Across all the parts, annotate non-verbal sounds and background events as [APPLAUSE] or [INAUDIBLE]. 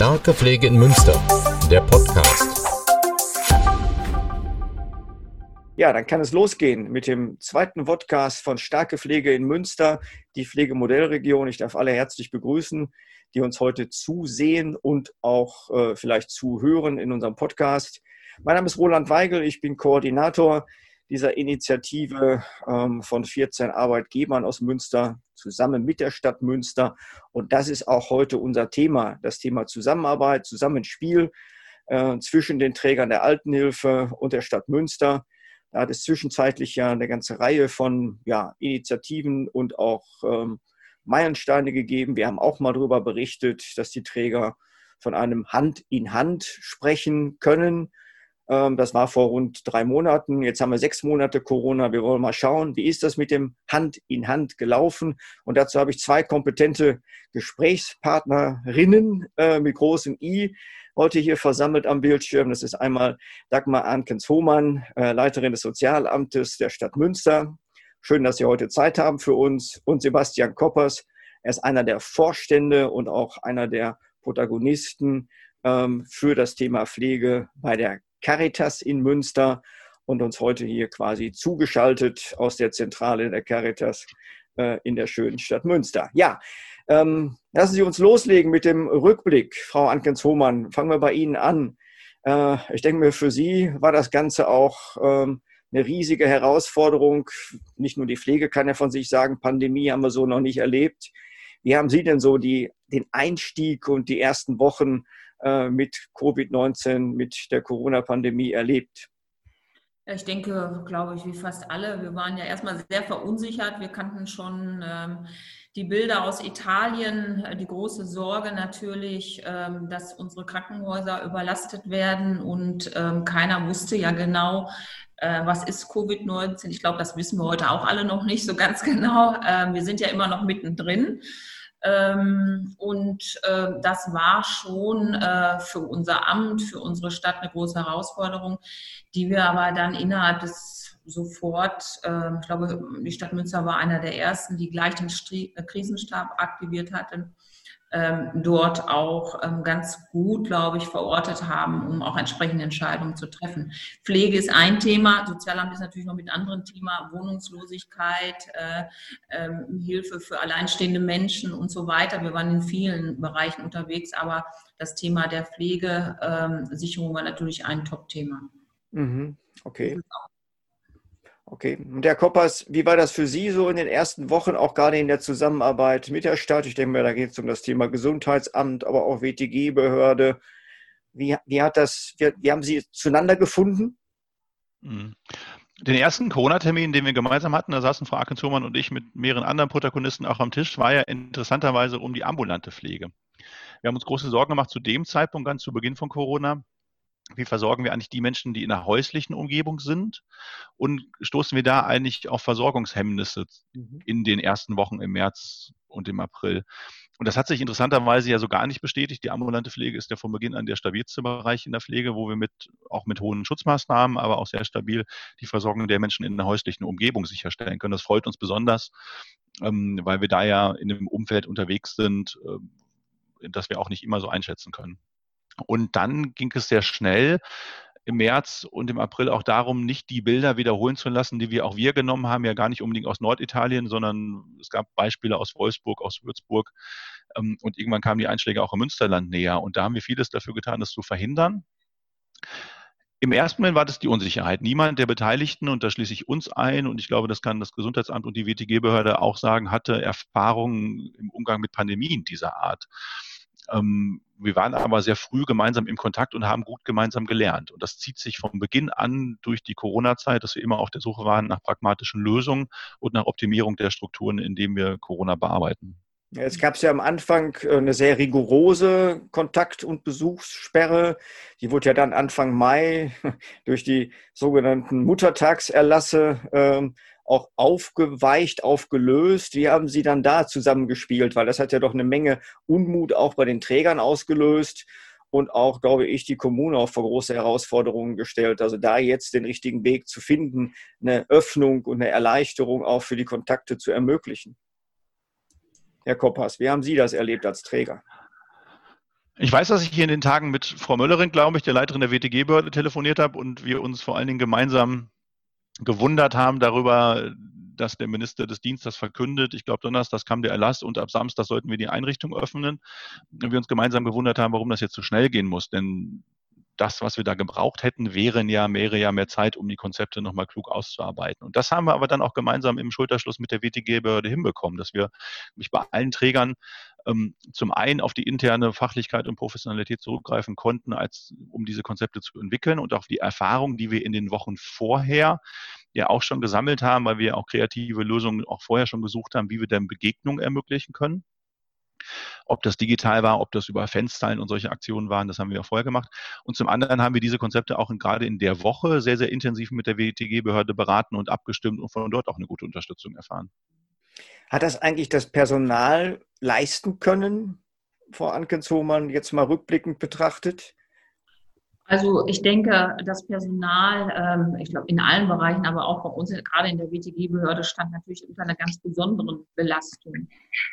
Starke Pflege in Münster, der Podcast. Ja, dann kann es losgehen mit dem zweiten Podcast von Starke Pflege in Münster, die Pflegemodellregion. Ich darf alle herzlich begrüßen, die uns heute zusehen und auch äh, vielleicht zuhören in unserem Podcast. Mein Name ist Roland Weigel, ich bin Koordinator dieser Initiative ähm, von 14 Arbeitgebern aus Münster zusammen mit der Stadt Münster. Und das ist auch heute unser Thema, das Thema Zusammenarbeit, Zusammenspiel äh, zwischen den Trägern der Altenhilfe und der Stadt Münster. Da hat es zwischenzeitlich ja eine ganze Reihe von ja, Initiativen und auch ähm, Meilensteine gegeben. Wir haben auch mal darüber berichtet, dass die Träger von einem Hand in Hand sprechen können das war vor rund drei Monaten. Jetzt haben wir sechs Monate Corona. Wir wollen mal schauen, wie ist das mit dem Hand in Hand gelaufen? Und dazu habe ich zwei kompetente Gesprächspartnerinnen äh, mit großem I heute hier versammelt am Bildschirm. Das ist einmal Dagmar Ankens-Hohmann, äh, Leiterin des Sozialamtes der Stadt Münster. Schön, dass Sie heute Zeit haben für uns. Und Sebastian Koppers. Er ist einer der Vorstände und auch einer der Protagonisten ähm, für das Thema Pflege bei der Caritas in Münster und uns heute hier quasi zugeschaltet aus der Zentrale der Caritas äh, in der schönen Stadt Münster. Ja, ähm, lassen Sie uns loslegen mit dem Rückblick. Frau Ankens-Hohmann, fangen wir bei Ihnen an. Äh, ich denke mir, für Sie war das Ganze auch ähm, eine riesige Herausforderung. Nicht nur die Pflege kann ja von sich sagen, Pandemie haben wir so noch nicht erlebt. Wie haben Sie denn so die, den Einstieg und die ersten Wochen mit Covid-19, mit der Corona-Pandemie erlebt? Ich denke, glaube ich, wie fast alle. Wir waren ja erstmal sehr verunsichert. Wir kannten schon ähm, die Bilder aus Italien, die große Sorge natürlich, ähm, dass unsere Krankenhäuser überlastet werden und ähm, keiner wusste ja genau, äh, was ist Covid-19. Ich glaube, das wissen wir heute auch alle noch nicht so ganz [LAUGHS] genau. Ähm, wir sind ja immer noch mittendrin. Ähm, und äh, das war schon äh, für unser Amt, für unsere Stadt eine große Herausforderung, die wir aber dann innerhalb des sofort, äh, ich glaube, die Stadt Münster war einer der ersten, die gleich den Krisenstab aktiviert hatten ähm, dort auch ähm, ganz gut, glaube ich, verortet haben, um auch entsprechende Entscheidungen zu treffen. Pflege ist ein Thema, Sozialamt ist natürlich noch mit anderen Thema, Wohnungslosigkeit, äh, ähm, Hilfe für alleinstehende Menschen und so weiter. Wir waren in vielen Bereichen unterwegs, aber das Thema der Pflegesicherung war natürlich ein Top-Thema. Mhm. Okay. Okay. Und Herr Koppers, wie war das für Sie so in den ersten Wochen, auch gerade in der Zusammenarbeit mit der Stadt? Ich denke mal, da geht es um das Thema Gesundheitsamt, aber auch WTG-Behörde. Wie, wie, hat das, wie, wie, haben Sie zueinander gefunden? Mhm. Den ersten Corona-Termin, den wir gemeinsam hatten, da saßen Frau Ackenzurmann und ich mit mehreren anderen Protagonisten auch am Tisch, war ja interessanterweise um die ambulante Pflege. Wir haben uns große Sorgen gemacht zu dem Zeitpunkt, ganz zu Beginn von Corona, wie versorgen wir eigentlich die Menschen, die in der häuslichen Umgebung sind? Und stoßen wir da eigentlich auf Versorgungshemmnisse mhm. in den ersten Wochen im März und im April? Und das hat sich interessanterweise ja so gar nicht bestätigt. Die ambulante Pflege ist ja von Beginn an der stabilste Bereich in der Pflege, wo wir mit, auch mit hohen Schutzmaßnahmen, aber auch sehr stabil die Versorgung der Menschen in der häuslichen Umgebung sicherstellen können. Das freut uns besonders, ähm, weil wir da ja in einem Umfeld unterwegs sind, äh, das wir auch nicht immer so einschätzen können. Und dann ging es sehr schnell im März und im April auch darum, nicht die Bilder wiederholen zu lassen, die wir auch wir genommen haben, ja gar nicht unbedingt aus Norditalien, sondern es gab Beispiele aus Wolfsburg, aus Würzburg. Ähm, und irgendwann kamen die Einschläge auch im Münsterland näher. Und da haben wir vieles dafür getan, das zu verhindern. Im ersten Moment war das die Unsicherheit. Niemand der Beteiligten, und da schließe ich uns ein, und ich glaube, das kann das Gesundheitsamt und die WTG-Behörde auch sagen, hatte Erfahrungen im Umgang mit Pandemien dieser Art. Ähm, wir waren aber sehr früh gemeinsam im Kontakt und haben gut gemeinsam gelernt. Und das zieht sich von Beginn an durch die Corona-Zeit, dass wir immer auf der Suche waren nach pragmatischen Lösungen und nach Optimierung der Strukturen, in denen wir Corona bearbeiten. Es gab ja am Anfang äh, eine sehr rigorose Kontakt- und Besuchssperre. Die wurde ja dann Anfang Mai [LAUGHS] durch die sogenannten Muttertagserlasse ähm, auch aufgeweicht, aufgelöst? Wie haben Sie dann da zusammengespielt? Weil das hat ja doch eine Menge Unmut auch bei den Trägern ausgelöst und auch, glaube ich, die Kommune auch vor große Herausforderungen gestellt. Also da jetzt den richtigen Weg zu finden, eine Öffnung und eine Erleichterung auch für die Kontakte zu ermöglichen. Herr Koppas, wie haben Sie das erlebt als Träger? Ich weiß, dass ich hier in den Tagen mit Frau Möllerin, glaube ich, der Leiterin der WTG-Behörde telefoniert habe und wir uns vor allen Dingen gemeinsam gewundert haben darüber, dass der Minister des Dienstes verkündet, ich glaube Donnerstag kam der Erlass und ab Samstag sollten wir die Einrichtung öffnen. Und wir uns gemeinsam gewundert haben, warum das jetzt so schnell gehen muss. Denn das, was wir da gebraucht hätten, wären ja, wäre ja mehr Zeit, um die Konzepte nochmal klug auszuarbeiten. Und das haben wir aber dann auch gemeinsam im Schulterschluss mit der WTG-Behörde hinbekommen, dass wir mich bei allen Trägern ähm, zum einen auf die interne Fachlichkeit und Professionalität zurückgreifen konnten, als um diese Konzepte zu entwickeln und auf die Erfahrung, die wir in den Wochen vorher ja auch schon gesammelt haben, weil wir auch kreative Lösungen auch vorher schon gesucht haben, wie wir denn Begegnungen ermöglichen können. Ob das digital war, ob das über Fanstylen und solche Aktionen waren, das haben wir auch vorher gemacht. Und zum anderen haben wir diese Konzepte auch in, gerade in der Woche sehr, sehr intensiv mit der WTG-Behörde beraten und abgestimmt und von dort auch eine gute Unterstützung erfahren. Hat das eigentlich das Personal leisten können, Frau Ankens-Hohmann, jetzt mal rückblickend betrachtet? Also ich denke, das Personal, ähm, ich glaube in allen Bereichen, aber auch bei uns, gerade in der WTG-Behörde, stand natürlich unter einer ganz besonderen Belastung.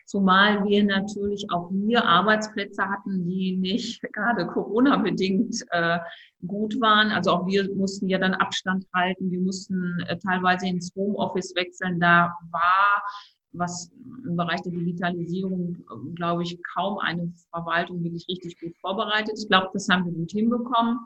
Zumal wir natürlich auch hier Arbeitsplätze hatten, die nicht [LAUGHS] gerade Corona-bedingt äh, gut waren. Also auch wir mussten ja dann Abstand halten, wir mussten äh, teilweise ins Homeoffice wechseln. Da war was im Bereich der Digitalisierung, glaube ich, kaum eine Verwaltung wirklich richtig gut vorbereitet. Ich glaube, das haben wir gut hinbekommen.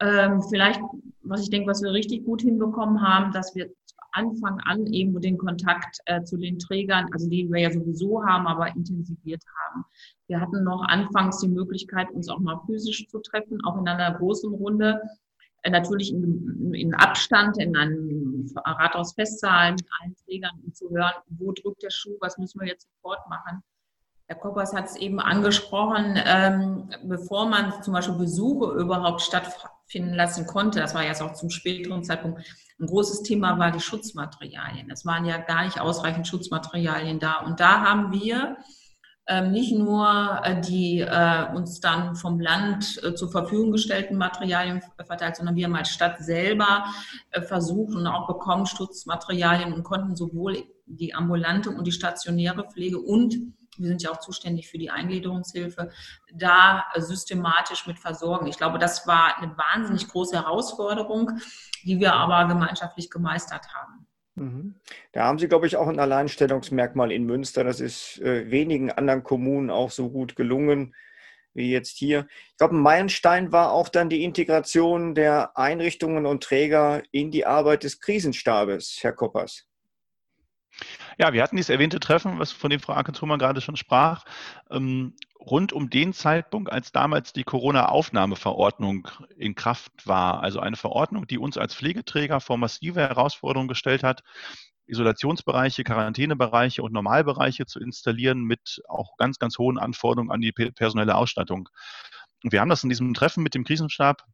Ähm, vielleicht, was ich denke, was wir richtig gut hinbekommen haben, dass wir Anfang an eben den Kontakt äh, zu den Trägern, also den wir ja sowieso haben, aber intensiviert haben. Wir hatten noch anfangs die Möglichkeit, uns auch mal physisch zu treffen, auch in einer großen Runde. Äh, natürlich in, in, Abstand in einem Rathaus festzahlen mit allen Trägern, um zu hören, wo drückt der Schuh, was müssen wir jetzt sofort machen. Herr Koppers hat es eben angesprochen, ähm, bevor man zum Beispiel Besuche überhaupt stattfinden lassen konnte, das war jetzt auch zum späteren Zeitpunkt, ein großes Thema war die Schutzmaterialien. Es waren ja gar nicht ausreichend Schutzmaterialien da. Und da haben wir ähm, nicht nur äh, die äh, uns dann vom Land äh, zur Verfügung gestellten Materialien verteilt, sondern wir haben als Stadt selber versucht und auch bekommen Schutzmaterialien und konnten sowohl die ambulante und die stationäre Pflege und wir sind ja auch zuständig für die Eingliederungshilfe, da systematisch mit versorgen. Ich glaube, das war eine wahnsinnig große Herausforderung, die wir aber gemeinschaftlich gemeistert haben. Mhm. Da haben Sie, glaube ich, auch ein Alleinstellungsmerkmal in Münster. Das ist äh, wenigen anderen Kommunen auch so gut gelungen wie jetzt hier. Ich glaube, ein Meilenstein war auch dann die Integration der Einrichtungen und Träger in die Arbeit des Krisenstabes, Herr Koppers. Ja, wir hatten dieses erwähnte Treffen, was von dem Frau Ackenzhumann gerade schon sprach, ähm, rund um den Zeitpunkt, als damals die Corona-Aufnahmeverordnung in Kraft war. Also eine Verordnung, die uns als Pflegeträger vor massive Herausforderungen gestellt hat, Isolationsbereiche, Quarantänebereiche und Normalbereiche zu installieren mit auch ganz, ganz hohen Anforderungen an die personelle Ausstattung. Und wir haben das in diesem Treffen mit dem Krisenstab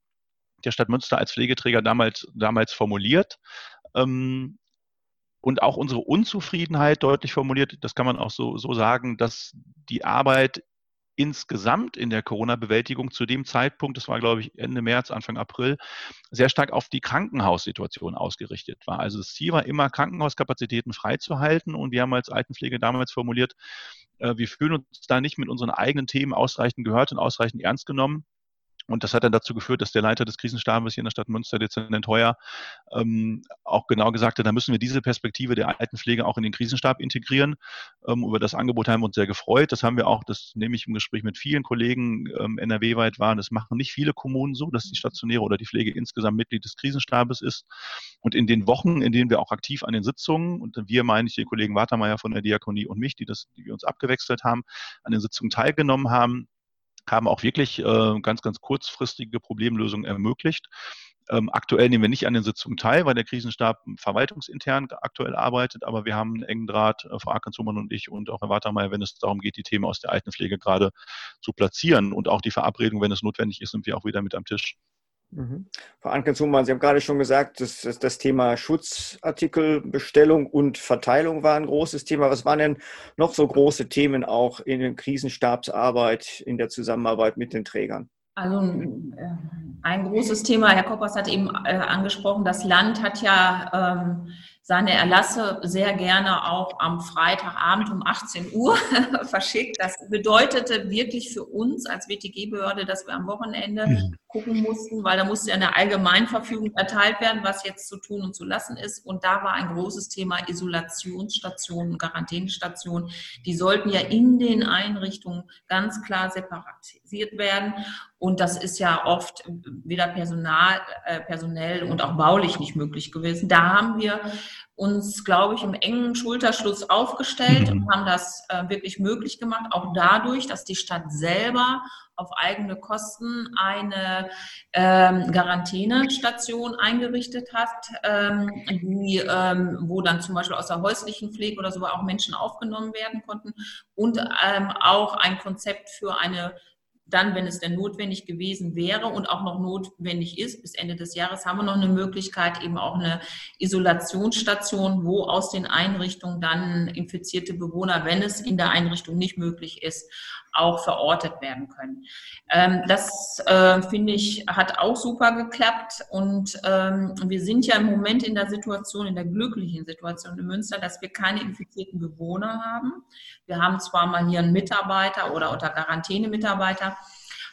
der Stadt Münster als Pflegeträger damals, damals formuliert. Ähm, und auch unsere Unzufriedenheit deutlich formuliert. Das kann man auch so, so sagen, dass die Arbeit insgesamt in der Corona-Bewältigung zu dem Zeitpunkt, das war glaube ich Ende März, Anfang April, sehr stark auf die Krankenhaussituation ausgerichtet war. Also das Ziel war immer, Krankenhauskapazitäten freizuhalten und wir haben als Altenpflege damals formuliert, äh, wir fühlen uns da nicht mit unseren eigenen Themen ausreichend gehört und ausreichend ernst genommen und das hat dann dazu geführt, dass der Leiter des Krisenstabes hier in der Stadt Münster, Dezernent Heuer, ähm, auch genau gesagt hat, da müssen wir diese Perspektive der Altenpflege auch in den Krisenstab integrieren. Ähm, über das Angebot haben wir uns sehr gefreut. Das haben wir auch, das nehme ich im Gespräch mit vielen Kollegen ähm, NRW-weit wahr. Das machen nicht viele Kommunen so, dass die stationäre oder die Pflege insgesamt Mitglied des Krisenstabes ist. Und in den Wochen, in denen wir auch aktiv an den Sitzungen, und wir meine ich den Kollegen Watermeier von der Diakonie und mich, die, das, die wir uns abgewechselt haben, an den Sitzungen teilgenommen haben, haben auch wirklich äh, ganz, ganz kurzfristige Problemlösungen ermöglicht. Ähm, aktuell nehmen wir nicht an den Sitzungen teil, weil der Krisenstab verwaltungsintern aktuell arbeitet, aber wir haben einen engen Draht, äh, Frau Ackenshumann und ich und auch Herr Watermeier, wenn es darum geht, die Themen aus der Altenpflege gerade zu platzieren und auch die Verabredung, wenn es notwendig ist, sind wir auch wieder mit am Tisch. Mhm. Frau Anken-Zumann, Sie haben gerade schon gesagt, dass, dass das Thema Schutzartikelbestellung und Verteilung war ein großes Thema. Was waren denn noch so große Themen auch in der Krisenstabsarbeit, in der Zusammenarbeit mit den Trägern? Also äh, Ein großes Thema, Herr Koppers hat eben äh, angesprochen, das Land hat ja ähm, seine Erlasse sehr gerne auch am Freitagabend um 18 Uhr [LAUGHS] verschickt. Das bedeutete wirklich für uns als WTG-Behörde, dass wir am Wochenende mhm. Gucken mussten, weil da musste ja eine Allgemeinverfügung erteilt werden, was jetzt zu tun und zu lassen ist. Und da war ein großes Thema Isolationsstationen, Quarantänestationen. Die sollten ja in den Einrichtungen ganz klar separatiert werden. Und das ist ja oft weder personal, äh, personell und auch baulich nicht möglich gewesen. Da haben wir uns, glaube ich, im engen Schulterschluss aufgestellt mhm. und haben das äh, wirklich möglich gemacht, auch dadurch, dass die Stadt selber auf eigene Kosten eine ähm, Quarantänestation eingerichtet hat, ähm, die, ähm, wo dann zum Beispiel aus der häuslichen Pflege oder so auch Menschen aufgenommen werden konnten und ähm, auch ein Konzept für eine dann, wenn es denn notwendig gewesen wäre und auch noch notwendig ist, bis Ende des Jahres haben wir noch eine Möglichkeit, eben auch eine Isolationsstation, wo aus den Einrichtungen dann infizierte Bewohner, wenn es in der Einrichtung nicht möglich ist, auch verortet werden können. Ähm, das äh, finde ich hat auch super geklappt und ähm, wir sind ja im Moment in der Situation, in der glücklichen Situation in Münster, dass wir keine infizierten Bewohner haben. Wir haben zwar mal hier einen Mitarbeiter oder unter Quarantänemitarbeiter,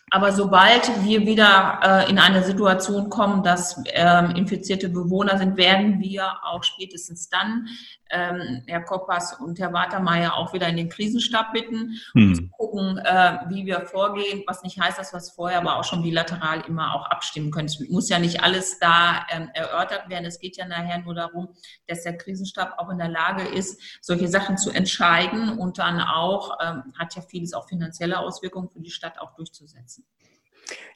aber sobald wir wieder äh, in eine Situation kommen, dass ähm, infizierte Bewohner sind, werden wir auch spätestens dann ähm, Herr Koppers und Herr Watermeier auch wieder in den Krisenstab bitten, um hm. zu gucken, äh, wie wir vorgehen, was nicht heißt, dass wir es vorher aber auch schon bilateral immer auch abstimmen können. Es muss ja nicht alles da ähm, erörtert werden. Es geht ja nachher nur darum, dass der Krisenstab auch in der Lage ist, solche Sachen zu entscheiden und dann auch, ähm, hat ja vieles auch finanzielle Auswirkungen für die Stadt auch durchzusetzen.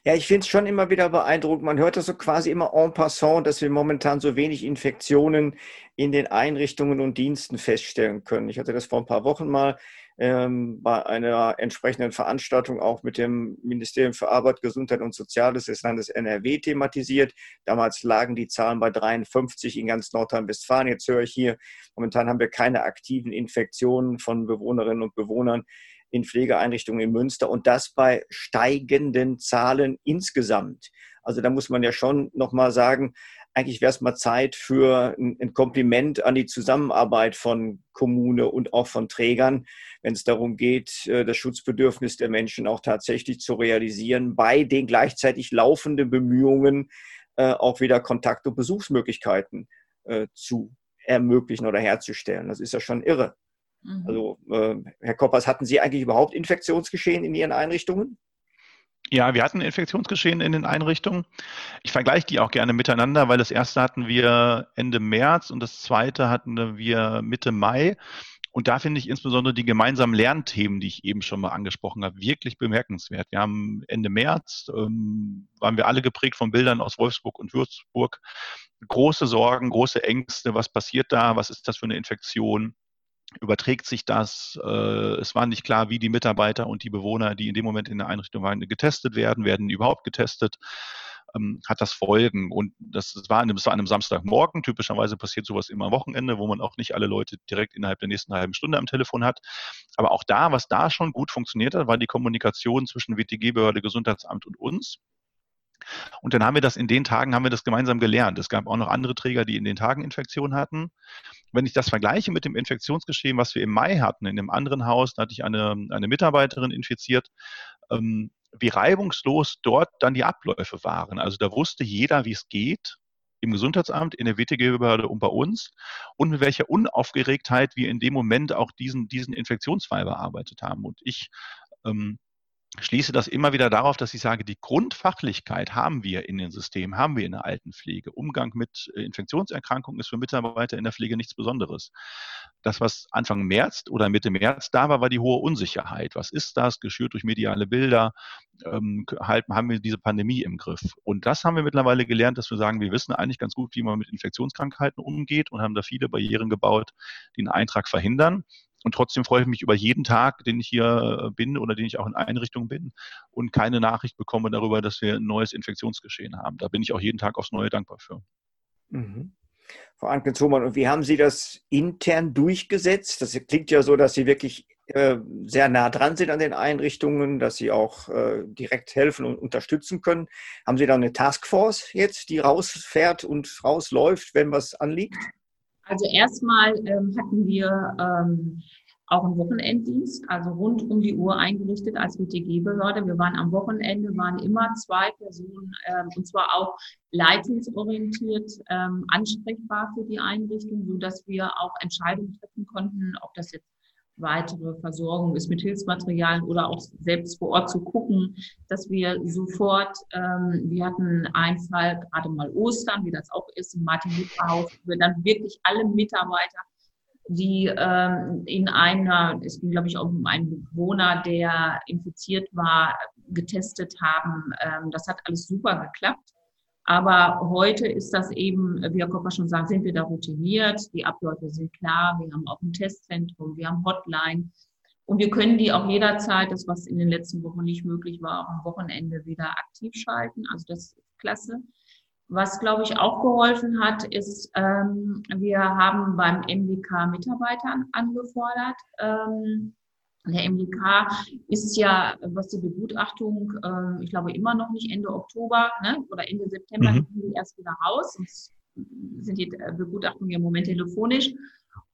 Ja, ich finde es schon immer wieder beeindruckend. Man hört das so quasi immer en passant, dass wir momentan so wenig Infektionen in den Einrichtungen und Diensten feststellen können. Ich hatte das vor ein paar Wochen mal ähm, bei einer entsprechenden Veranstaltung auch mit dem Ministerium für Arbeit, Gesundheit und Soziales des Landes NRW thematisiert. Damals lagen die Zahlen bei 53 in ganz Nordrhein-Westfalen. Jetzt höre ich hier, momentan haben wir keine aktiven Infektionen von Bewohnerinnen und Bewohnern in Pflegeeinrichtungen in Münster und das bei steigenden Zahlen insgesamt. Also da muss man ja schon nochmal sagen, eigentlich wäre es mal Zeit für ein Kompliment an die Zusammenarbeit von Kommune und auch von Trägern, wenn es darum geht, äh, das Schutzbedürfnis der Menschen auch tatsächlich zu realisieren, bei den gleichzeitig laufenden Bemühungen äh, auch wieder Kontakt- und Besuchsmöglichkeiten äh, zu ermöglichen oder herzustellen. Das ist ja schon irre. Mhm. Also, äh, Herr Koppers, hatten Sie eigentlich überhaupt Infektionsgeschehen in Ihren Einrichtungen? Ja, wir hatten Infektionsgeschehen in den Einrichtungen. Ich vergleiche die auch gerne miteinander, weil das erste hatten wir Ende März und das zweite hatten wir Mitte Mai. Und da finde ich insbesondere die gemeinsamen Lernthemen, die ich eben schon mal angesprochen habe, wirklich bemerkenswert. Wir haben Ende März, ähm, waren wir alle geprägt von Bildern aus Wolfsburg und Würzburg. Große Sorgen, große Ängste. Was passiert da? Was ist das für eine Infektion? Überträgt sich das. Äh, es war nicht klar, wie die Mitarbeiter und die Bewohner, die in dem Moment in der Einrichtung waren, getestet werden, werden überhaupt getestet. Ähm, hat das Folgen. Und das, war, an einem, das war an einem Samstagmorgen. Typischerweise passiert sowas immer am Wochenende, wo man auch nicht alle Leute direkt innerhalb der nächsten halben Stunde am Telefon hat. Aber auch da, was da schon gut funktioniert hat, war die Kommunikation zwischen WTG-Behörde, Gesundheitsamt und uns. Und dann haben wir das in den Tagen, haben wir das gemeinsam gelernt. Es gab auch noch andere Träger, die in den Tagen Infektionen hatten. Wenn ich das vergleiche mit dem Infektionsgeschehen, was wir im Mai hatten, in einem anderen Haus, da hatte ich eine, eine Mitarbeiterin infiziert, ähm, wie reibungslos dort dann die Abläufe waren. Also da wusste jeder, wie es geht im Gesundheitsamt, in der WTG-Behörde und bei uns und mit welcher Unaufgeregtheit wir in dem Moment auch diesen, diesen Infektionsfall bearbeitet haben. Und ich ähm, schließe das immer wieder darauf, dass ich sage, die Grundfachlichkeit haben wir in den Systemen, haben wir in der Altenpflege. Umgang mit äh, Infektionserkrankungen ist für Mitarbeiter in der Pflege nichts Besonderes. Das, was Anfang März oder Mitte März da war, war die hohe Unsicherheit. Was ist das? Geschürt durch mediale Bilder. Ähm, haben wir diese Pandemie im Griff. Und das haben wir mittlerweile gelernt, dass wir sagen, wir wissen eigentlich ganz gut, wie man mit Infektionskrankheiten umgeht und haben da viele Barrieren gebaut, die einen Eintrag verhindern. Und trotzdem freue ich mich über jeden Tag, den ich hier äh, bin oder den ich auch in Einrichtungen bin und keine Nachricht bekomme darüber, dass wir ein neues Infektionsgeschehen haben. Da bin ich auch jeden Tag aufs Neue dankbar für. Mhm. Frau Anke-Zumann, und wie haben Sie das intern durchgesetzt? Das klingt ja so, dass Sie wirklich äh, sehr nah dran sind an den Einrichtungen, dass sie auch äh, direkt helfen und unterstützen können. Haben Sie da eine Taskforce jetzt, die rausfährt und rausläuft, wenn was anliegt? Also erstmal ähm, hatten wir ähm, auch einen Wochenenddienst, also rund um die Uhr eingerichtet als WTG-Behörde. Wir waren am Wochenende, waren immer zwei Personen, ähm, und zwar auch leitungsorientiert ähm, ansprechbar für die Einrichtung, so dass wir auch Entscheidungen treffen konnten, ob das jetzt weitere Versorgung ist mit Hilfsmaterialien oder auch selbst vor Ort zu gucken, dass wir sofort, ähm, wir hatten einen Fall, gerade mal Ostern, wie das auch ist, im Martin-Luther-Haus, wo wir dann wirklich alle Mitarbeiter die ähm, in einer, es ging glaube ich auch um einen Bewohner, der infiziert war, getestet haben. Ähm, das hat alles super geklappt. Aber heute ist das eben, wie Herr Kopper schon sagt, sind wir da routiniert, die Abläufe sind klar, wir haben auch ein Testzentrum, wir haben Hotline und wir können die auch jederzeit, das was in den letzten Wochen nicht möglich war, auch am Wochenende wieder aktiv schalten. Also das ist klasse. Was, glaube ich, auch geholfen hat, ist, ähm, wir haben beim MDK Mitarbeiter angefordert. Ähm, der MDK ist ja, was die Begutachtung, äh, ich glaube immer noch nicht Ende Oktober ne, oder Ende September mhm. die erst wieder raus. Sonst sind die äh, Begutachtungen im Moment telefonisch.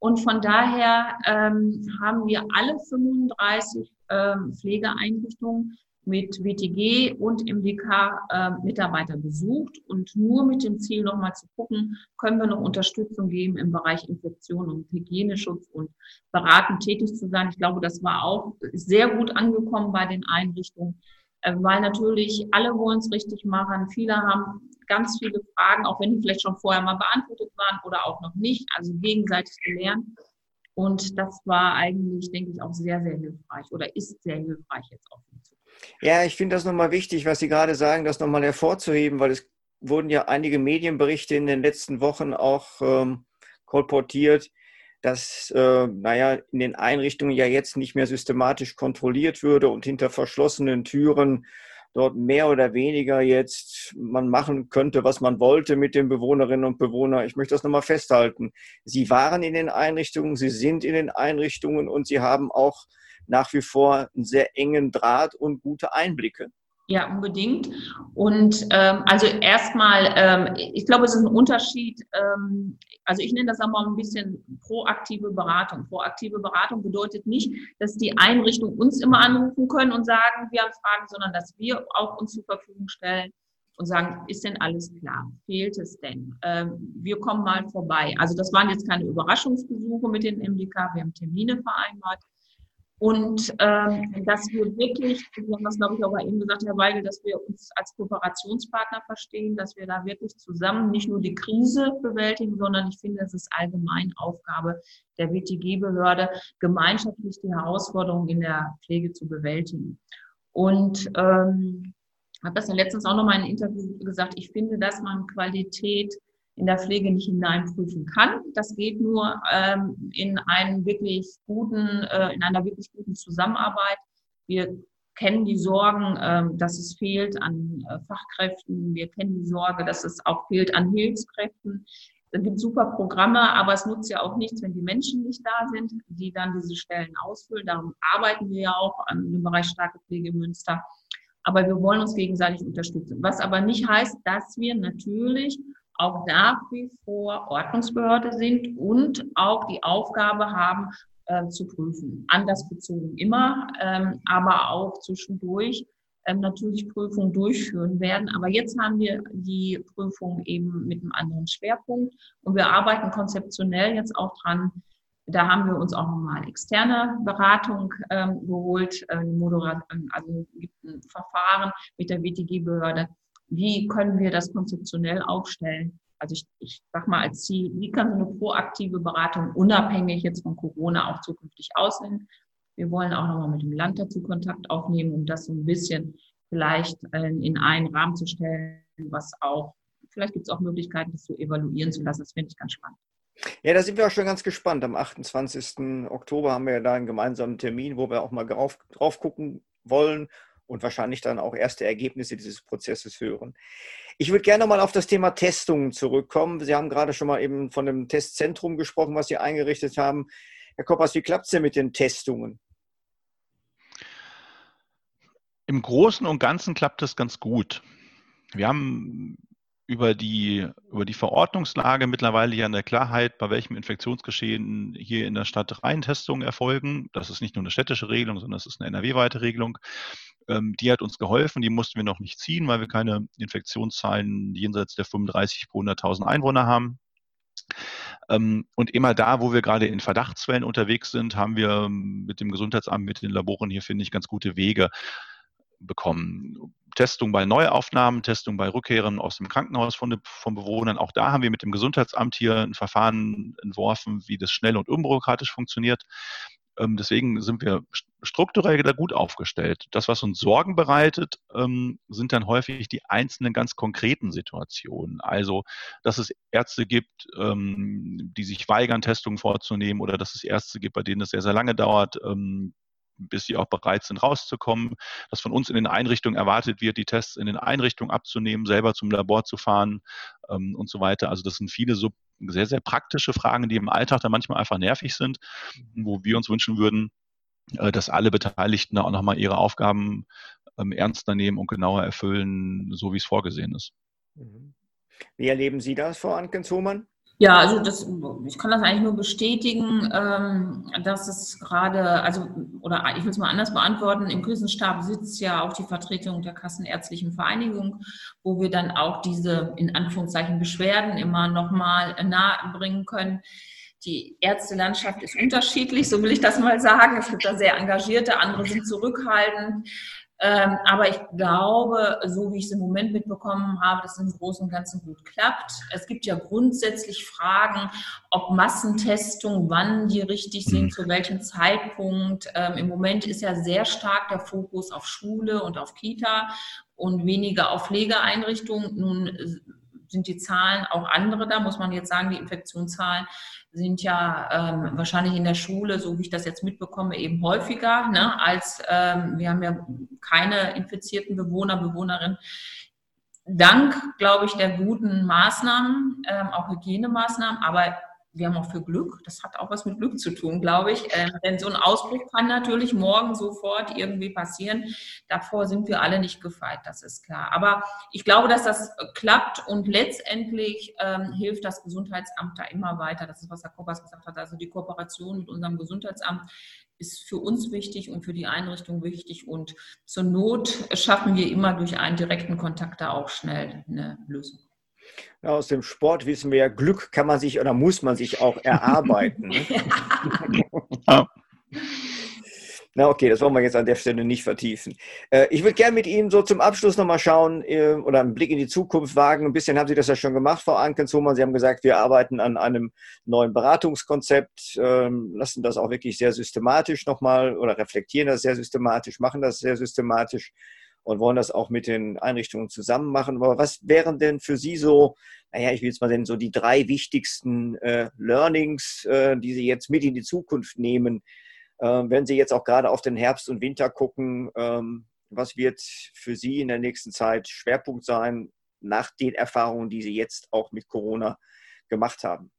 Und von daher ähm, haben wir alle 35 ähm, Pflegeeinrichtungen mit WTG und MDK äh, Mitarbeiter besucht und nur mit dem Ziel nochmal zu gucken, können wir noch Unterstützung geben im Bereich Infektion und Hygieneschutz und beratend tätig zu sein. Ich glaube, das war auch sehr gut angekommen bei den Einrichtungen, äh, weil natürlich alle wollen es richtig machen. Viele haben ganz viele Fragen, auch wenn die vielleicht schon vorher mal beantwortet waren oder auch noch nicht, also gegenseitig gelernt. Und das war eigentlich, denke ich, auch sehr, sehr hilfreich oder ist sehr hilfreich jetzt auch ja, ich finde das nochmal wichtig, was Sie gerade sagen, das nochmal hervorzuheben, weil es wurden ja einige Medienberichte in den letzten Wochen auch ähm, kolportiert, dass, äh, naja, in den Einrichtungen ja jetzt nicht mehr systematisch kontrolliert würde und hinter verschlossenen Türen dort mehr oder weniger jetzt man machen könnte, was man wollte mit den Bewohnerinnen und Bewohnern. Ich möchte das nochmal festhalten. Sie waren in den Einrichtungen, sie sind in den Einrichtungen und sie haben auch nach wie vor einen sehr engen Draht und gute Einblicke. Ja, unbedingt. Und ähm, also erstmal, ähm, ich glaube, es ist ein Unterschied. Ähm, also ich nenne das einmal ein bisschen proaktive Beratung. Proaktive Beratung bedeutet nicht, dass die Einrichtungen uns immer anrufen können und sagen, wir haben Fragen, sondern dass wir auch uns zur Verfügung stellen und sagen, ist denn alles klar? Fehlt es denn? Ähm, wir kommen mal vorbei. Also das waren jetzt keine Überraschungsbesuche mit den MDK, wir haben Termine vereinbart. Und ähm, dass wir wirklich, wir haben das glaube ich auch eben gesagt, Herr Weigel, dass wir uns als Kooperationspartner verstehen, dass wir da wirklich zusammen nicht nur die Krise bewältigen, sondern ich finde, es ist allgemein Aufgabe der WTG-Behörde, gemeinschaftlich die Herausforderungen in der Pflege zu bewältigen. Und ähm, habe das ja letztens auch noch mal in einem Interview gesagt, ich finde, dass man Qualität in der Pflege nicht hineinprüfen kann. Das geht nur ähm, in einem wirklich guten, äh, in einer wirklich guten Zusammenarbeit. Wir kennen die Sorgen, ähm, dass es fehlt an äh, Fachkräften. Wir kennen die Sorge, dass es auch fehlt an Hilfskräften. Es gibt super Programme, aber es nutzt ja auch nichts, wenn die Menschen nicht da sind, die dann diese Stellen ausfüllen. Darum arbeiten wir ja auch an dem Bereich starke Pflege in Münster. Aber wir wollen uns gegenseitig unterstützen. Was aber nicht heißt, dass wir natürlich auch nach wie vor Ordnungsbehörde sind und auch die Aufgabe haben, äh, zu prüfen. Anders bezogen immer, ähm, aber auch zwischendurch ähm, natürlich Prüfungen durchführen werden. Aber jetzt haben wir die Prüfung eben mit einem anderen Schwerpunkt und wir arbeiten konzeptionell jetzt auch dran. Da haben wir uns auch nochmal externe Beratung ähm, geholt, äh, also gibt ein Verfahren mit der WTG-Behörde, wie können wir das konzeptionell aufstellen? Also ich, ich sag mal als Ziel, wie kann so eine proaktive Beratung unabhängig jetzt von Corona auch zukünftig aussehen? Wir wollen auch nochmal mit dem Land dazu Kontakt aufnehmen, um das so ein bisschen vielleicht äh, in einen Rahmen zu stellen, was auch, vielleicht gibt es auch Möglichkeiten, das zu evaluieren zu lassen. Das finde ich ganz spannend. Ja, da sind wir auch schon ganz gespannt. Am 28. Oktober haben wir ja da einen gemeinsamen Termin, wo wir auch mal drauf, drauf gucken wollen und wahrscheinlich dann auch erste Ergebnisse dieses Prozesses hören. Ich würde gerne mal auf das Thema Testungen zurückkommen. Sie haben gerade schon mal eben von dem Testzentrum gesprochen, was Sie eingerichtet haben. Herr Koppers, wie klappt es denn mit den Testungen? Im Großen und Ganzen klappt es ganz gut. Wir haben über die, über die Verordnungslage mittlerweile ja eine Klarheit, bei welchem Infektionsgeschehen hier in der Stadt Reihentestungen erfolgen. Das ist nicht nur eine städtische Regelung, sondern das ist eine NRW-weite Regelung. Ähm, die hat uns geholfen, die mussten wir noch nicht ziehen, weil wir keine Infektionszahlen jenseits der 35 pro 100.000 Einwohner haben. Ähm, und immer da, wo wir gerade in Verdachtsfällen unterwegs sind, haben wir mit dem Gesundheitsamt, mit den Laboren hier, finde ich, ganz gute Wege bekommen. Testung bei Neuaufnahmen, Testung bei Rückkehren aus dem Krankenhaus von, von Bewohnern. Auch da haben wir mit dem Gesundheitsamt hier ein Verfahren entworfen, wie das schnell und unbürokratisch funktioniert. Ähm, deswegen sind wir strukturell da gut aufgestellt. Das, was uns Sorgen bereitet, ähm, sind dann häufig die einzelnen ganz konkreten Situationen. Also, dass es Ärzte gibt, ähm, die sich weigern, Testungen vorzunehmen oder dass es Ärzte gibt, bei denen es sehr, sehr lange dauert, bis sie auch bereit sind, rauszukommen, dass von uns in den Einrichtungen erwartet wird, die Tests in den Einrichtungen abzunehmen, selber zum Labor zu fahren ähm, und so weiter. Also das sind viele so sehr, sehr praktische Fragen, die im Alltag dann manchmal einfach nervig sind, wo wir uns wünschen würden, äh, dass alle Beteiligten da auch nochmal ihre Aufgaben ähm, ernster nehmen und genauer erfüllen, so wie es vorgesehen ist. Mhm. Wie erleben Sie das, Frau Ankens-Hohmann? Ja, also das, ich kann das eigentlich nur bestätigen, ähm, dass es gerade, also, oder ich will es mal anders beantworten, im Krisenstab sitzt ja auch die Vertretung der Kassenärztlichen Vereinigung, wo wir dann auch diese, in Anführungszeichen, Beschwerden immer nochmal nahe bringen können. Die Ärztelandschaft ist unterschiedlich, so will ich das mal sagen. Es gibt da sehr engagierte, andere sind zurückhaltend. Ähm, aber ich glaube, so wie ich es im Moment mitbekommen habe, dass es im Großen und Ganzen gut klappt. Es gibt ja grundsätzlich Fragen, ob Massentestungen, wann die richtig sind, mhm. zu welchem Zeitpunkt. Ähm, Im Moment ist ja sehr stark der Fokus auf Schule und auf Kita und weniger auf Pflegeeinrichtungen. Nun sind die Zahlen auch andere da, muss man jetzt sagen, die Infektionszahlen sind ja ähm, wahrscheinlich in der Schule, so wie ich das jetzt mitbekomme, eben häufiger, ne, als ähm, wir haben ja keine infizierten Bewohner, Bewohnerinnen. Dank, glaube ich, der guten Maßnahmen, ähm, auch Hygienemaßnahmen, aber wir haben auch für Glück, das hat auch was mit Glück zu tun, glaube ich. Ähm, denn so ein Ausbruch kann natürlich morgen sofort irgendwie passieren. Davor sind wir alle nicht gefeit, das ist klar. Aber ich glaube, dass das klappt und letztendlich ähm, hilft das Gesundheitsamt da immer weiter. Das ist, was Herr Koppers gesagt hat. Also die Kooperation mit unserem Gesundheitsamt ist für uns wichtig und für die Einrichtung wichtig. Und zur Not schaffen wir immer durch einen direkten Kontakt da auch schnell eine Lösung. Ja, aus dem Sport wissen wir ja, Glück kann man sich oder muss man sich auch erarbeiten. Ne? [LAUGHS] ja. Na okay, das wollen wir jetzt an der Stelle nicht vertiefen. Äh, ich würde gerne mit Ihnen so zum Abschluss nochmal schauen äh, oder einen Blick in die Zukunft wagen. Ein bisschen haben Sie das ja schon gemacht, Frau Ankenshomer. Sie haben gesagt, wir arbeiten an einem neuen Beratungskonzept, ähm, lassen das auch wirklich sehr systematisch nochmal oder reflektieren das sehr systematisch, machen das sehr systematisch und wollen das auch mit den Einrichtungen zusammen machen. Aber was wären denn für Sie so, naja, ich will jetzt mal sagen, so die drei wichtigsten äh, Learnings, äh, die Sie jetzt mit in die Zukunft nehmen, äh, wenn Sie jetzt auch gerade auf den Herbst und Winter gucken? Ähm, was wird für Sie in der nächsten Zeit Schwerpunkt sein, nach den Erfahrungen, die Sie jetzt auch mit Corona gemacht haben?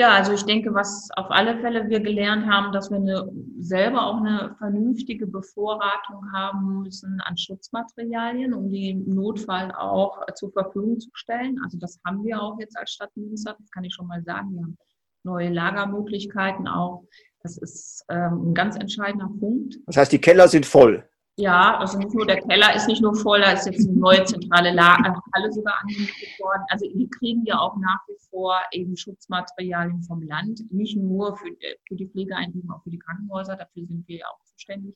Ja, also ich denke, was auf alle Fälle wir gelernt haben, dass wir eine, selber auch eine vernünftige Bevorratung haben müssen an Schutzmaterialien, um die im Notfall auch zur Verfügung zu stellen. Also das haben wir auch jetzt als Stadt Münster, das kann ich schon mal sagen. Wir haben neue Lagermöglichkeiten auch. Das ist ähm, ein ganz entscheidender Punkt. Das heißt, die Keller sind voll. Ja, also nicht nur der Keller ist nicht nur voll, da ist jetzt eine neue zentrale Halle sogar angemietet worden. Also wir kriegen ja auch nach wie vor eben Schutzmaterialien vom Land, nicht nur für, für die Pflegeeinrichtungen, auch für die Krankenhäuser, dafür sind wir ja auch zuständig.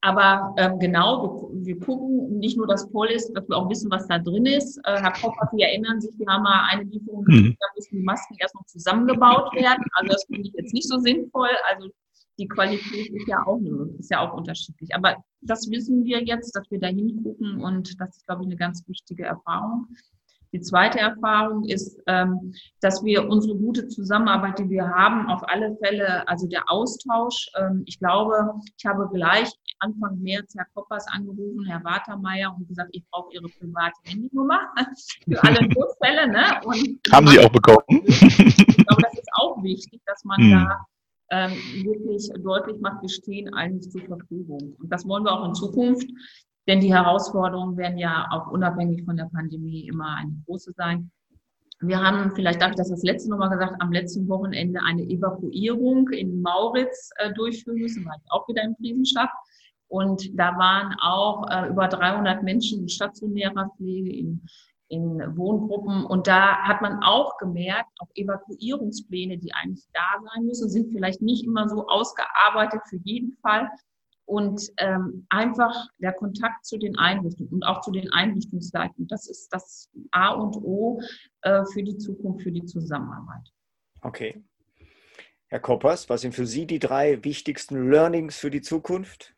Aber ähm, genau, wir, wir, gucken nicht nur, dass voll ist, dass wir auch wissen, was da drin ist. Äh, Herr Popper, Sie erinnern sich, wir haben mal eine Lieferung, mhm. da müssen die Masken erst noch zusammengebaut werden. Also das finde ich jetzt nicht so sinnvoll. Also die Qualität ist ja auch, ist ja auch unterschiedlich. Aber das wissen wir jetzt, dass wir da hingucken und das ist, glaube ich, eine ganz wichtige Erfahrung. Die zweite Erfahrung ist, ähm, dass wir unsere gute Zusammenarbeit, die wir haben, auf alle Fälle, also der Austausch. Ähm, ich glaube, ich habe gleich Anfang März Herr Koppers angerufen, Herr Watermeier, und gesagt, ich brauche Ihre private Handynummer [LAUGHS] für alle Notfälle. Ne? Und haben Sie auch bekommen? Ich glaube, das ist auch wichtig, dass man hm. da ähm, wirklich deutlich macht, wir stehen eigentlich zur Verfügung. Und das wollen wir auch in Zukunft, denn die Herausforderungen werden ja auch unabhängig von der Pandemie immer eine große sein. Wir haben, vielleicht darf ich das das letzte nochmal gesagt, am letzten Wochenende eine Evakuierung in Mauritz äh, durchführen müssen, war ich auch wieder im Krisenstab. Und da waren auch äh, über 300 Menschen in stationärer Pflege, in, in Wohngruppen. Und da hat man auch gemerkt, auch Evakuierungspläne, die eigentlich da sein müssen, sind vielleicht nicht immer so ausgearbeitet für jeden Fall und ähm, einfach der Kontakt zu den Einrichtungen und auch zu den Einrichtungsleitungen, das ist das A und O äh, für die Zukunft, für die Zusammenarbeit. Okay. Herr Koppers, was sind für Sie die drei wichtigsten Learnings für die Zukunft?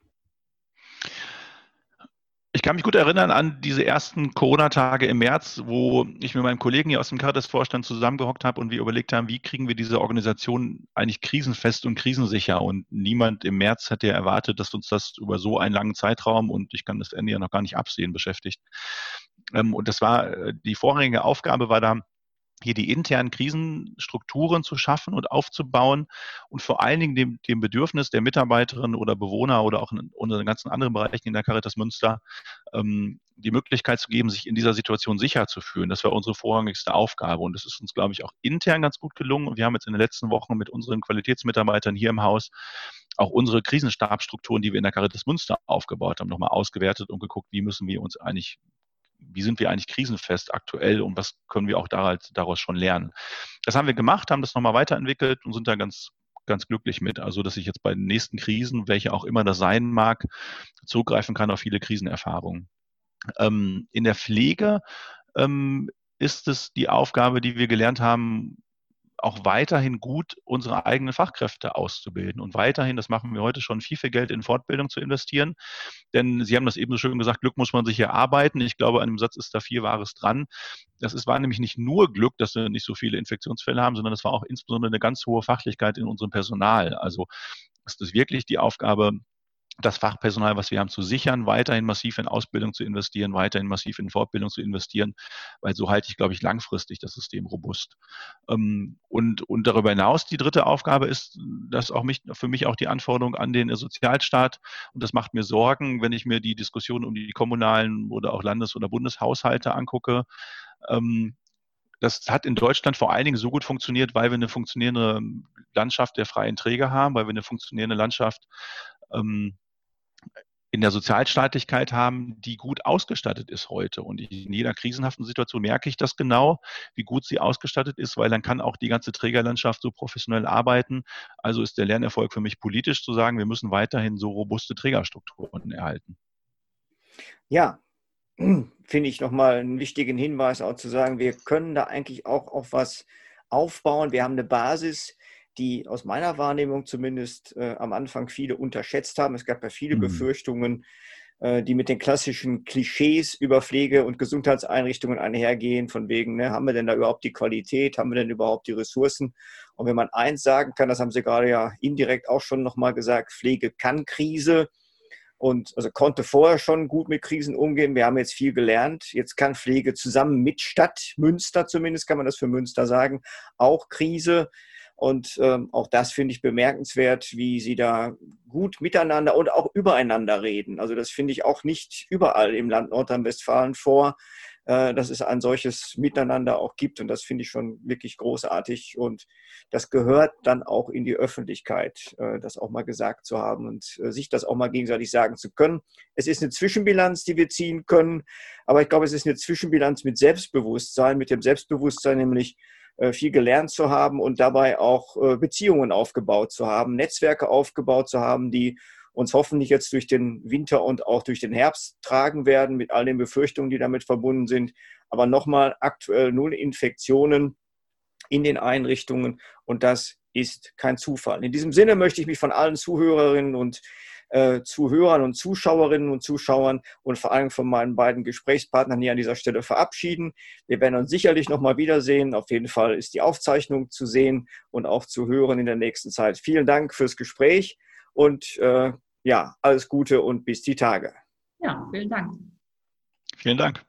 Ich kann mich gut erinnern an diese ersten Corona-Tage im März, wo ich mit meinem Kollegen hier aus dem Caritas-Vorstand zusammengehockt habe und wir überlegt haben, wie kriegen wir diese Organisation eigentlich krisenfest und krisensicher. Und niemand im März hätte erwartet, dass uns das über so einen langen Zeitraum und ich kann das Ende ja noch gar nicht absehen beschäftigt. Ähm, und das war, äh, die vorrangige Aufgabe war da, hier die internen Krisenstrukturen zu schaffen und aufzubauen und vor allen Dingen dem, dem Bedürfnis der Mitarbeiterinnen oder Bewohner oder auch in unseren ganzen anderen Bereichen in der Caritas Münster ähm, die Möglichkeit zu geben, sich in dieser Situation sicher zu fühlen. Das war unsere vorrangigste Aufgabe und das ist uns, glaube ich, auch intern ganz gut gelungen. Und wir haben jetzt in den letzten Wochen mit unseren Qualitätsmitarbeitern hier im Haus auch unsere Krisenstabsstrukturen, die wir in der Caritas Münster aufgebaut haben, nochmal ausgewertet und geguckt, wie müssen wir uns eigentlich wie sind wir eigentlich krisenfest aktuell und was können wir auch daraus schon lernen. Das haben wir gemacht, haben das nochmal weiterentwickelt und sind da ganz, ganz glücklich mit. Also, dass ich jetzt bei den nächsten Krisen, welche auch immer das sein mag, zugreifen kann auf viele Krisenerfahrungen. Ähm, in der Pflege ähm, ist es die Aufgabe, die wir gelernt haben, auch weiterhin gut unsere eigenen Fachkräfte auszubilden und weiterhin, das machen wir heute schon, viel, viel Geld in Fortbildung zu investieren. Denn Sie haben das eben so schön gesagt, Glück muss man sich erarbeiten. Ich glaube, an dem Satz ist da viel Wahres dran. Das ist, war nämlich nicht nur Glück, dass wir nicht so viele Infektionsfälle haben, sondern es war auch insbesondere eine ganz hohe Fachlichkeit in unserem Personal. Also ist es wirklich die Aufgabe das Fachpersonal, was wir haben, zu sichern, weiterhin massiv in Ausbildung zu investieren, weiterhin massiv in Fortbildung zu investieren, weil so halte ich, glaube ich, langfristig das System robust. Ähm, und, und darüber hinaus die dritte Aufgabe ist, dass auch mich, für mich auch die Anforderung an den Sozialstaat, und das macht mir Sorgen, wenn ich mir die Diskussion um die kommunalen oder auch Landes- oder Bundeshaushalte angucke, ähm, das hat in Deutschland vor allen Dingen so gut funktioniert, weil wir eine funktionierende Landschaft der freien Träger haben, weil wir eine funktionierende Landschaft ähm, in der Sozialstaatlichkeit haben, die gut ausgestattet ist heute. Und in jeder krisenhaften Situation merke ich das genau, wie gut sie ausgestattet ist, weil dann kann auch die ganze Trägerlandschaft so professionell arbeiten. Also ist der Lernerfolg für mich politisch zu sagen, wir müssen weiterhin so robuste Trägerstrukturen erhalten. Ja, [CLEARS THROAT] finde ich nochmal einen wichtigen Hinweis auch zu sagen, wir können da eigentlich auch auf was aufbauen. Wir haben eine Basis, die aus meiner Wahrnehmung zumindest äh, am Anfang viele unterschätzt haben. Es gab ja viele mhm. Befürchtungen, äh, die mit den klassischen Klischees über Pflege- und Gesundheitseinrichtungen einhergehen, von wegen, ne, haben wir denn da überhaupt die Qualität, haben wir denn überhaupt die Ressourcen? Und wenn man eins sagen kann, das haben Sie gerade ja indirekt auch schon nochmal gesagt, Pflege kann Krise und also konnte vorher schon gut mit Krisen umgehen. Wir haben jetzt viel gelernt. Jetzt kann Pflege zusammen mit Stadt, Münster zumindest kann man das für Münster sagen, auch Krise. Und ähm, auch das finde ich bemerkenswert, wie sie da gut miteinander und auch übereinander reden. Also das finde ich auch nicht überall im Land Nordrhein-Westfalen vor, äh, dass es ein solches Miteinander auch gibt. Und das finde ich schon wirklich großartig. Und das gehört dann auch in die Öffentlichkeit, äh, das auch mal gesagt zu haben und äh, sich das auch mal gegenseitig sagen zu können. Es ist eine Zwischenbilanz, die wir ziehen können. Aber ich glaube, es ist eine Zwischenbilanz mit Selbstbewusstsein, mit dem Selbstbewusstsein nämlich, viel gelernt zu haben und dabei auch äh, Beziehungen aufgebaut zu haben, Netzwerke aufgebaut zu haben, die uns hoffentlich jetzt durch den Winter und auch durch den Herbst tragen werden, mit all den Befürchtungen, die damit verbunden sind. Aber nochmal aktuell null Infektionen in den Einrichtungen und das ist kein Zufall. In diesem Sinne möchte ich mich von allen Zuhörerinnen und äh, Zuhörern und Zuschauerinnen und Zuschauern und vor allem von meinen beiden Gesprächspartnern hier an dieser Stelle verabschieden. Wir werden uns sicherlich nochmal wiedersehen. Auf jeden Fall ist die Aufzeichnung zu sehen und auch zu hören in der nächsten Zeit. Vielen Dank fürs Gespräch und äh, ja, alles Gute und bis die Tage. Ja, vielen Dank. Vielen Dank.